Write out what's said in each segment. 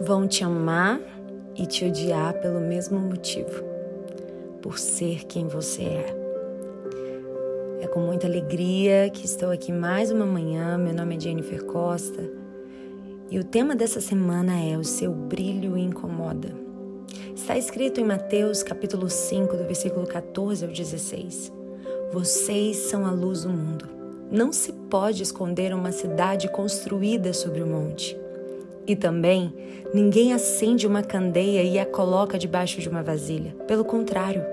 vão te amar e te odiar pelo mesmo motivo, por ser quem você é. É com muita alegria que estou aqui mais uma manhã. Meu nome é Jennifer Costa e o tema dessa semana é O seu brilho incomoda. Está escrito em Mateus capítulo 5, do versículo 14 ao 16. Vocês são a luz do mundo. Não se pode esconder uma cidade construída sobre o monte. E também, ninguém acende uma candeia e a coloca debaixo de uma vasilha. Pelo contrário,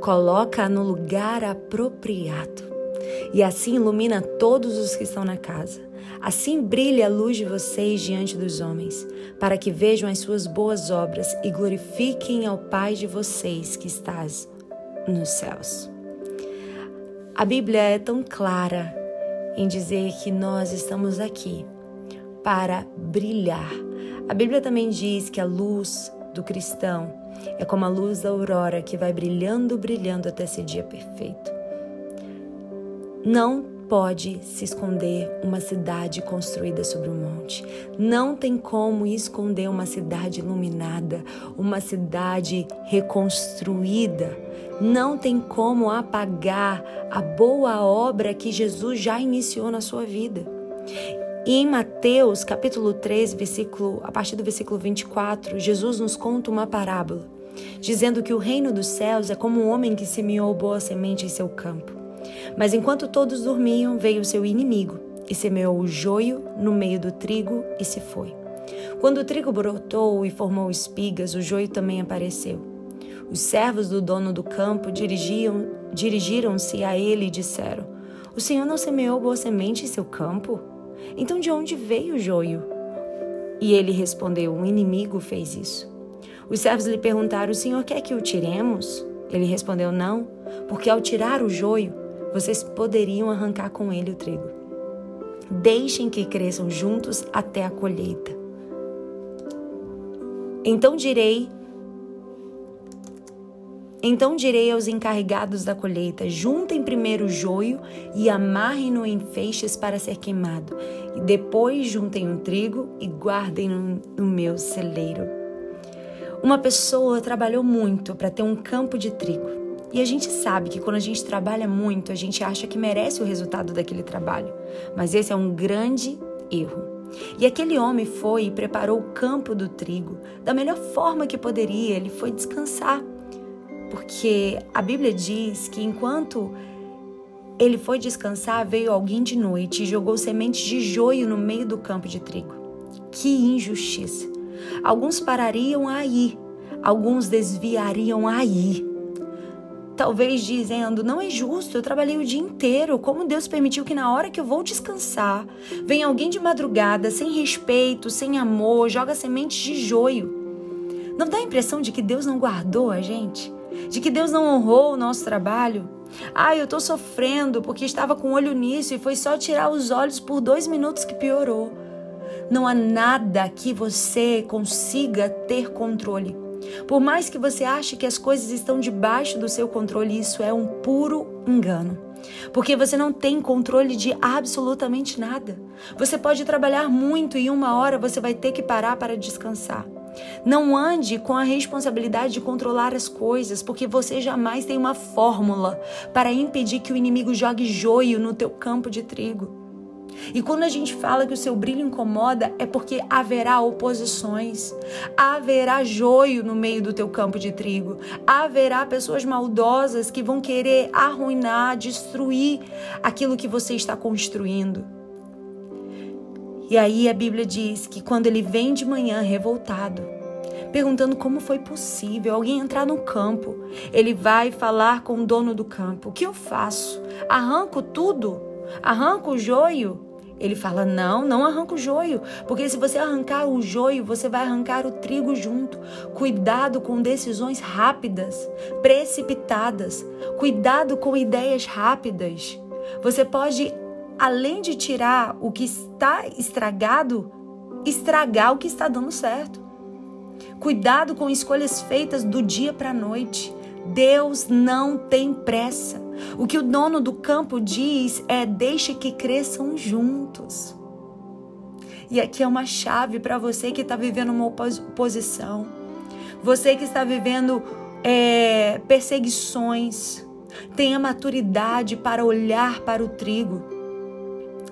coloca-a no lugar apropriado. E assim ilumina todos os que estão na casa. Assim brilha a luz de vocês diante dos homens, para que vejam as suas boas obras e glorifiquem ao Pai de vocês que estás nos céus. A Bíblia é tão clara em dizer que nós estamos aqui para brilhar. A Bíblia também diz que a luz do cristão é como a luz da aurora que vai brilhando, brilhando até esse dia perfeito. Não pode se esconder uma cidade construída sobre um monte. Não tem como esconder uma cidade iluminada, uma cidade reconstruída. Não tem como apagar a boa obra que Jesus já iniciou na sua vida. E em Mateus, capítulo 3, versículo, a partir do versículo 24, Jesus nos conta uma parábola, dizendo que o reino dos céus é como um homem que semeou boa semente em seu campo. Mas enquanto todos dormiam, veio seu inimigo e semeou o joio no meio do trigo e se foi. Quando o trigo brotou e formou espigas, o joio também apareceu. Os servos do dono do campo dirigiram-se a ele e disseram: O senhor não semeou boa semente em seu campo? Então de onde veio o joio? E ele respondeu: Um inimigo fez isso. Os servos lhe perguntaram: O senhor quer que o tiremos? Ele respondeu: Não, porque ao tirar o joio, vocês poderiam arrancar com ele o trigo. Deixem que cresçam juntos até a colheita. Então direi então direi aos encarregados da colheita: juntem primeiro o joio e amarrem-no em feixes para ser queimado, e depois juntem o trigo e guardem-no no meu celeiro. Uma pessoa trabalhou muito para ter um campo de trigo. E a gente sabe que quando a gente trabalha muito, a gente acha que merece o resultado daquele trabalho. Mas esse é um grande erro. E aquele homem foi e preparou o campo do trigo da melhor forma que poderia. Ele foi descansar porque a Bíblia diz que enquanto ele foi descansar, veio alguém de noite e jogou sementes de joio no meio do campo de trigo. Que injustiça! Alguns parariam aí, alguns desviariam aí. Talvez dizendo, não é justo, eu trabalhei o dia inteiro, como Deus permitiu que na hora que eu vou descansar, venha alguém de madrugada, sem respeito, sem amor, joga sementes de joio. Não dá a impressão de que Deus não guardou a gente? De que Deus não honrou o nosso trabalho. Ah, eu estou sofrendo porque estava com olho nisso e foi só tirar os olhos por dois minutos que piorou. Não há nada que você consiga ter controle. Por mais que você ache que as coisas estão debaixo do seu controle, isso é um puro engano. Porque você não tem controle de absolutamente nada. Você pode trabalhar muito e uma hora você vai ter que parar para descansar. Não ande com a responsabilidade de controlar as coisas, porque você jamais tem uma fórmula para impedir que o inimigo jogue joio no teu campo de trigo. E quando a gente fala que o seu brilho incomoda, é porque haverá oposições, haverá joio no meio do teu campo de trigo, haverá pessoas maldosas que vão querer arruinar, destruir aquilo que você está construindo. E aí a Bíblia diz que quando ele vem de manhã revoltado, perguntando como foi possível alguém entrar no campo, ele vai falar com o dono do campo: O que eu faço? Arranco tudo? Arranco o joio? Ele fala: Não, não arranca o joio, porque se você arrancar o joio, você vai arrancar o trigo junto. Cuidado com decisões rápidas, precipitadas. Cuidado com ideias rápidas. Você pode além de tirar o que está estragado, estragar o que está dando certo. Cuidado com escolhas feitas do dia para a noite. Deus não tem pressa. O que o dono do campo diz é: deixe que cresçam juntos. E aqui é uma chave para você que está vivendo uma oposição, você que está vivendo é, perseguições. Tenha maturidade para olhar para o trigo.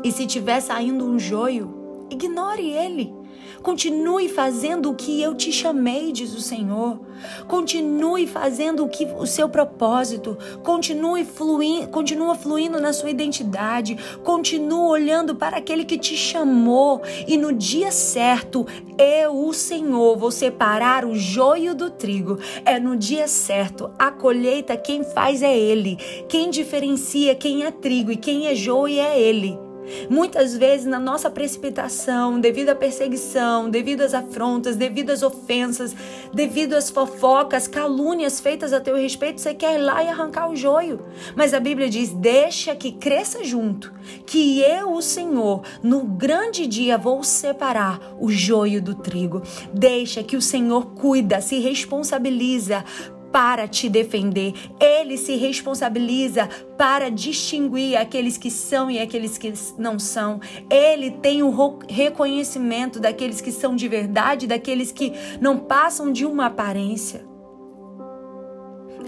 E se tiver saindo um joio, ignore ele. Continue fazendo o que eu te chamei, diz o Senhor. Continue fazendo o que o seu propósito. Continue fluindo, continua fluindo na sua identidade. Continue olhando para aquele que te chamou e no dia certo, eu, o Senhor, vou separar o joio do trigo. É no dia certo. A colheita quem faz é ele. Quem diferencia quem é trigo e quem é joio é ele. Muitas vezes, na nossa precipitação, devido à perseguição, devido às afrontas, devido às ofensas, devido às fofocas, calúnias feitas a teu respeito, você quer ir lá e arrancar o joio. Mas a Bíblia diz: deixa que cresça junto, que eu, o Senhor, no grande dia vou separar o joio do trigo. Deixa que o Senhor cuida, se responsabiliza para te defender. Ele se responsabiliza para distinguir aqueles que são e aqueles que não são. Ele tem o reconhecimento daqueles que são de verdade, daqueles que não passam de uma aparência.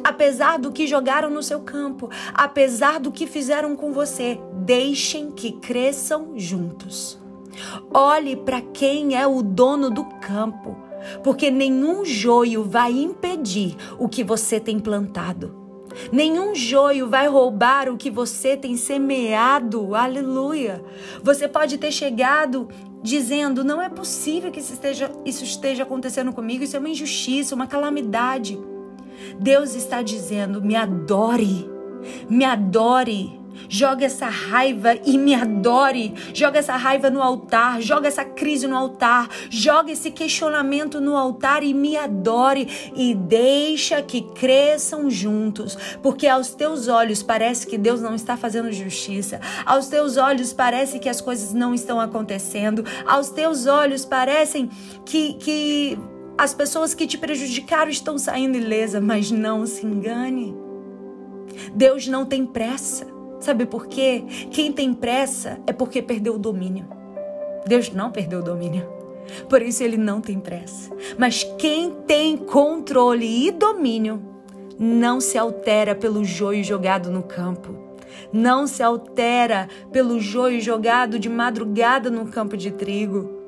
Apesar do que jogaram no seu campo, apesar do que fizeram com você, deixem que cresçam juntos. Olhe para quem é o dono do campo porque nenhum joio vai impedir o que você tem plantado. Nenhum joio vai roubar o que você tem semeado. Aleluia. Você pode ter chegado dizendo: não é possível que isso esteja, isso esteja acontecendo comigo, isso é uma injustiça, uma calamidade. Deus está dizendo: me adore, me adore. Joga essa raiva e me adore. Joga essa raiva no altar. Joga essa crise no altar. Joga esse questionamento no altar e me adore. E deixa que cresçam juntos. Porque aos teus olhos parece que Deus não está fazendo justiça. Aos teus olhos parece que as coisas não estão acontecendo. Aos teus olhos parecem que, que as pessoas que te prejudicaram estão saindo ilesa. Mas não se engane. Deus não tem pressa. Sabe por quê? Quem tem pressa é porque perdeu o domínio. Deus não perdeu o domínio. Por isso ele não tem pressa. Mas quem tem controle e domínio não se altera pelo joio jogado no campo. Não se altera pelo joio jogado de madrugada no campo de trigo.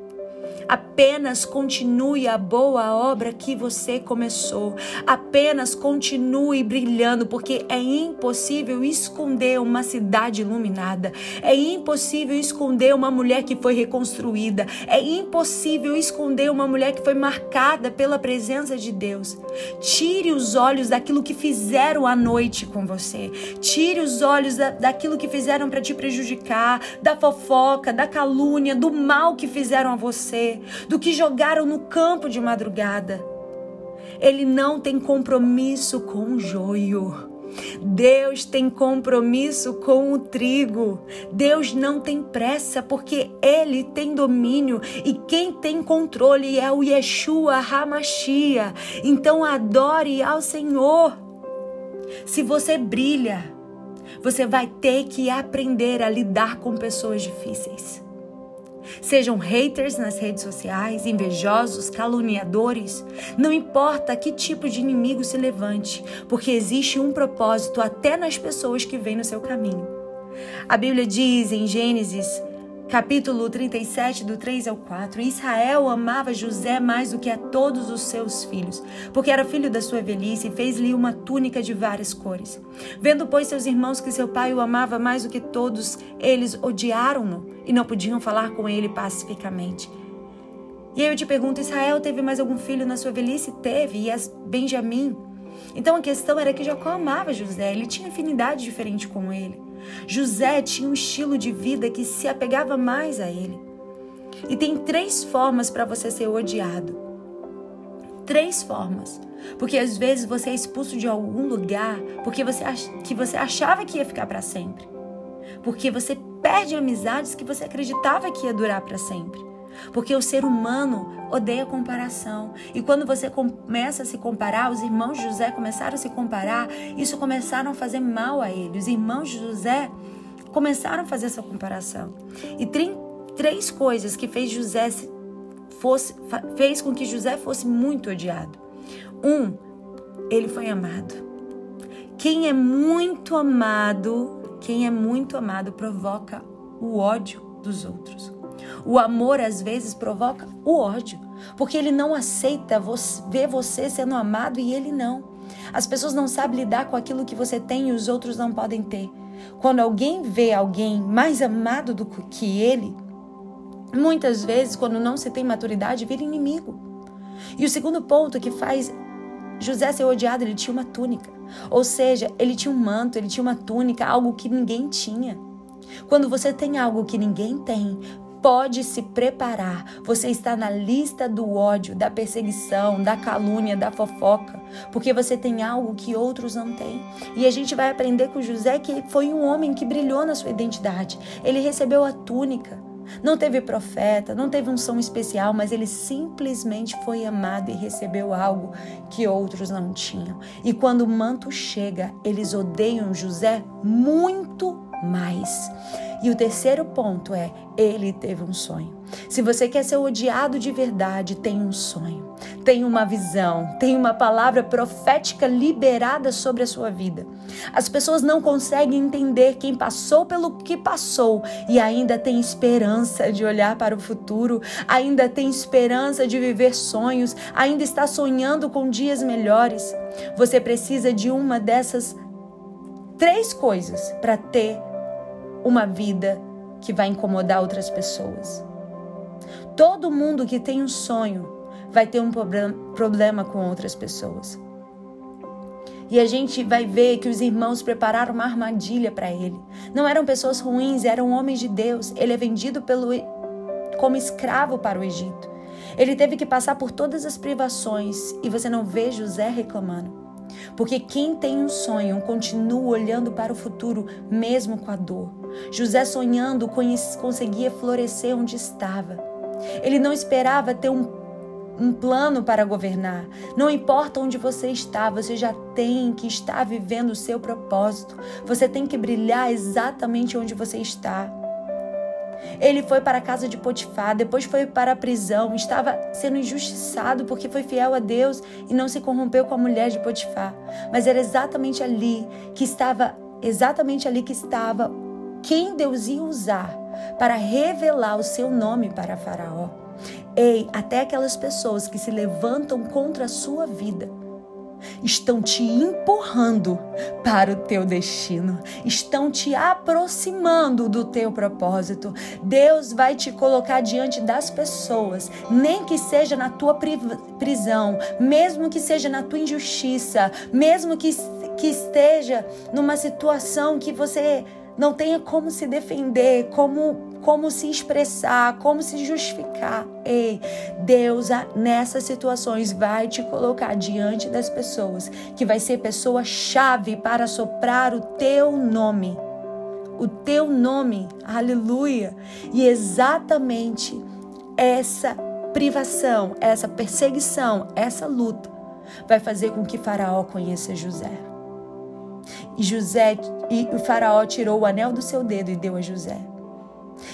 Apenas continue a boa obra que você começou. Apenas continue brilhando, porque é impossível esconder uma cidade iluminada. É impossível esconder uma mulher que foi reconstruída. É impossível esconder uma mulher que foi marcada pela presença de Deus. Tire os olhos daquilo que fizeram à noite com você. Tire os olhos da, daquilo que fizeram para te prejudicar, da fofoca, da calúnia, do mal que fizeram a você do que jogaram no campo de madrugada. Ele não tem compromisso com o joio. Deus tem compromisso com o trigo. Deus não tem pressa porque ele tem domínio e quem tem controle é o Yeshua Hamashia. Então adore ao Senhor. Se você brilha, você vai ter que aprender a lidar com pessoas difíceis. Sejam haters nas redes sociais, invejosos, caluniadores, não importa que tipo de inimigo se levante, porque existe um propósito até nas pessoas que vêm no seu caminho. A Bíblia diz em Gênesis capítulo 37, do 3 ao 4. Israel amava José mais do que a todos os seus filhos, porque era filho da sua velhice e fez-lhe uma túnica de várias cores. Vendo, pois, seus irmãos que seu pai o amava mais do que todos, eles odiaram-no e não podiam falar com ele pacificamente. E aí eu te pergunto: Israel teve mais algum filho na sua velhice? Teve, e as Benjamim. Então a questão era que Jacó amava José, ele tinha afinidade diferente com ele. José tinha um estilo de vida que se apegava mais a ele. E tem três formas para você ser odiado. Três formas. Porque às vezes você é expulso de algum lugar porque você que você achava que ia ficar para sempre. Porque você perde amizades que você acreditava que ia durar para sempre. Porque o ser humano odeia comparação. E quando você começa a se comparar, os irmãos de José começaram a se comparar, isso começaram a fazer mal a ele. Os irmãos de José começaram a fazer essa comparação. E 30 três coisas que fez José fosse, fez com que José fosse muito odiado. Um, ele foi amado. Quem é muito amado, quem é muito amado provoca o ódio dos outros. O amor às vezes provoca o ódio, porque ele não aceita ver você sendo amado e ele não. As pessoas não sabem lidar com aquilo que você tem e os outros não podem ter. Quando alguém vê alguém mais amado do que ele, muitas vezes, quando não se tem maturidade, vira inimigo. E o segundo ponto que faz José ser odiado, ele tinha uma túnica. Ou seja, ele tinha um manto, ele tinha uma túnica, algo que ninguém tinha. Quando você tem algo que ninguém tem, pode se preparar. Você está na lista do ódio, da perseguição, da calúnia, da fofoca, porque você tem algo que outros não têm. E a gente vai aprender com José que foi um homem que brilhou na sua identidade. Ele recebeu a túnica. Não teve profeta, não teve um som especial, mas ele simplesmente foi amado e recebeu algo que outros não tinham. E quando o manto chega, eles odeiam José muito mais. E o terceiro ponto é: ele teve um sonho. Se você quer ser odiado de verdade, tem um sonho, tem uma visão, tem uma palavra profética liberada sobre a sua vida. As pessoas não conseguem entender quem passou pelo que passou e ainda tem esperança de olhar para o futuro, ainda tem esperança de viver sonhos, ainda está sonhando com dias melhores. Você precisa de uma dessas três coisas para ter uma vida que vai incomodar outras pessoas. Todo mundo que tem um sonho vai ter um problema com outras pessoas. E a gente vai ver que os irmãos prepararam uma armadilha para ele. Não eram pessoas ruins, eram homens de Deus. Ele é vendido pelo, como escravo para o Egito. Ele teve que passar por todas as privações e você não vê José reclamando. Porque quem tem um sonho continua olhando para o futuro, mesmo com a dor. José sonhando conseguia florescer onde estava. Ele não esperava ter um, um plano para governar. Não importa onde você está, você já tem que estar vivendo o seu propósito. Você tem que brilhar exatamente onde você está. Ele foi para a casa de Potifar, depois foi para a prisão, estava sendo injustiçado porque foi fiel a Deus e não se corrompeu com a mulher de Potifar. Mas era exatamente ali que estava, exatamente ali que estava quem Deus ia usar para revelar o seu nome para Faraó. Ei, até aquelas pessoas que se levantam contra a sua vida estão te empurrando para o teu destino, estão te aproximando do teu propósito. Deus vai te colocar diante das pessoas, nem que seja na tua prisão, mesmo que seja na tua injustiça, mesmo que, que esteja numa situação que você não tenha como se defender, como como se expressar, como se justificar. Ei, Deus nessas situações vai te colocar diante das pessoas, que vai ser pessoa chave para soprar o teu nome. O teu nome, aleluia. E exatamente essa privação, essa perseguição, essa luta vai fazer com que Faraó conheça José. E José e o Faraó tirou o anel do seu dedo e deu a José.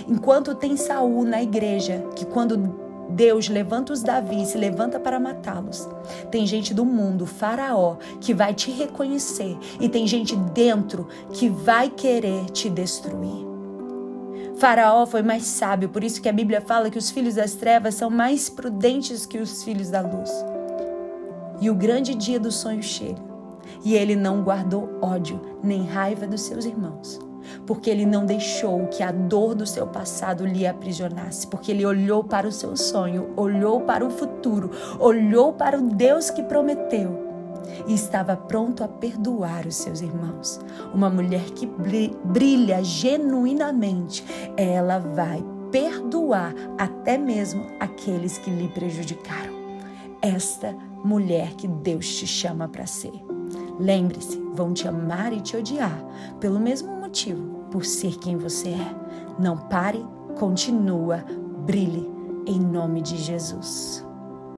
Enquanto tem Saul na igreja, que quando Deus levanta os Davi, se levanta para matá-los. Tem gente do mundo, Faraó, que vai te reconhecer e tem gente dentro que vai querer te destruir. Faraó foi mais sábio, por isso que a Bíblia fala que os filhos das trevas são mais prudentes que os filhos da luz. E o grande dia do sonho chega, e ele não guardou ódio nem raiva dos seus irmãos porque ele não deixou que a dor do seu passado lhe aprisionasse, porque ele olhou para o seu sonho, olhou para o futuro, olhou para o Deus que prometeu e estava pronto a perdoar os seus irmãos. Uma mulher que brilha genuinamente, ela vai perdoar até mesmo aqueles que lhe prejudicaram. Esta mulher que Deus te chama para ser. Lembre-se, vão te amar e te odiar pelo mesmo motivo, por ser quem você é. Não pare, continua, brilhe em nome de Jesus.